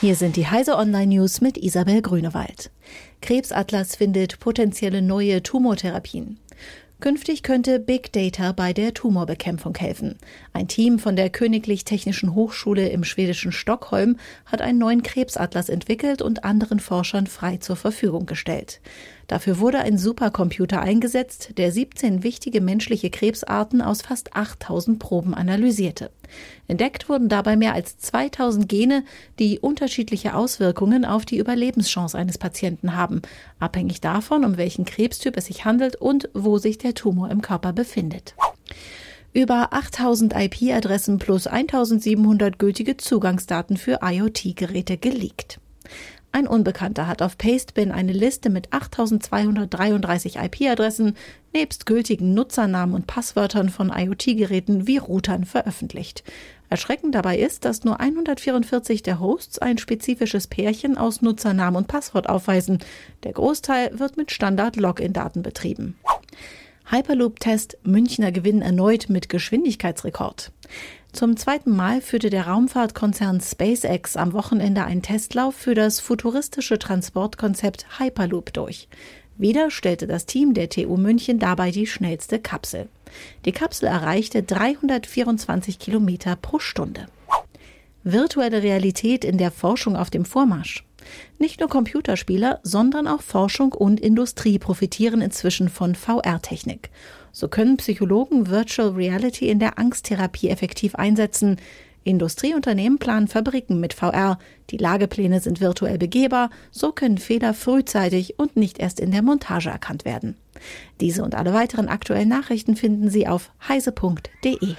Hier sind die Heise Online News mit Isabel Grünewald. Krebsatlas findet potenzielle neue Tumortherapien. Künftig könnte Big Data bei der Tumorbekämpfung helfen. Ein Team von der Königlich Technischen Hochschule im schwedischen Stockholm hat einen neuen Krebsatlas entwickelt und anderen Forschern frei zur Verfügung gestellt. Dafür wurde ein Supercomputer eingesetzt, der 17 wichtige menschliche Krebsarten aus fast 8000 Proben analysierte. Entdeckt wurden dabei mehr als 2000 Gene, die unterschiedliche Auswirkungen auf die Überlebenschance eines Patienten haben, abhängig davon, um welchen Krebstyp es sich handelt und wo sich der Tumor im Körper befindet über 8000 IP-Adressen plus 1700 gültige Zugangsdaten für IoT-Geräte geleakt. Ein Unbekannter hat auf Pastebin eine Liste mit 8233 IP-Adressen nebst gültigen Nutzernamen und Passwörtern von IoT-Geräten wie Routern veröffentlicht. Erschreckend dabei ist, dass nur 144 der Hosts ein spezifisches Pärchen aus Nutzernamen und Passwort aufweisen. Der Großteil wird mit Standard-Login-Daten betrieben. Hyperloop-Test Münchner gewinnen erneut mit Geschwindigkeitsrekord. Zum zweiten Mal führte der Raumfahrtkonzern SpaceX am Wochenende einen Testlauf für das futuristische Transportkonzept Hyperloop durch. Wieder stellte das Team der TU München dabei die schnellste Kapsel. Die Kapsel erreichte 324 Kilometer pro Stunde. Virtuelle Realität in der Forschung auf dem Vormarsch. Nicht nur Computerspieler, sondern auch Forschung und Industrie profitieren inzwischen von VR-Technik. So können Psychologen Virtual Reality in der Angsttherapie effektiv einsetzen. Industrieunternehmen planen Fabriken mit VR. Die Lagepläne sind virtuell begehbar. So können Fehler frühzeitig und nicht erst in der Montage erkannt werden. Diese und alle weiteren aktuellen Nachrichten finden Sie auf heise.de.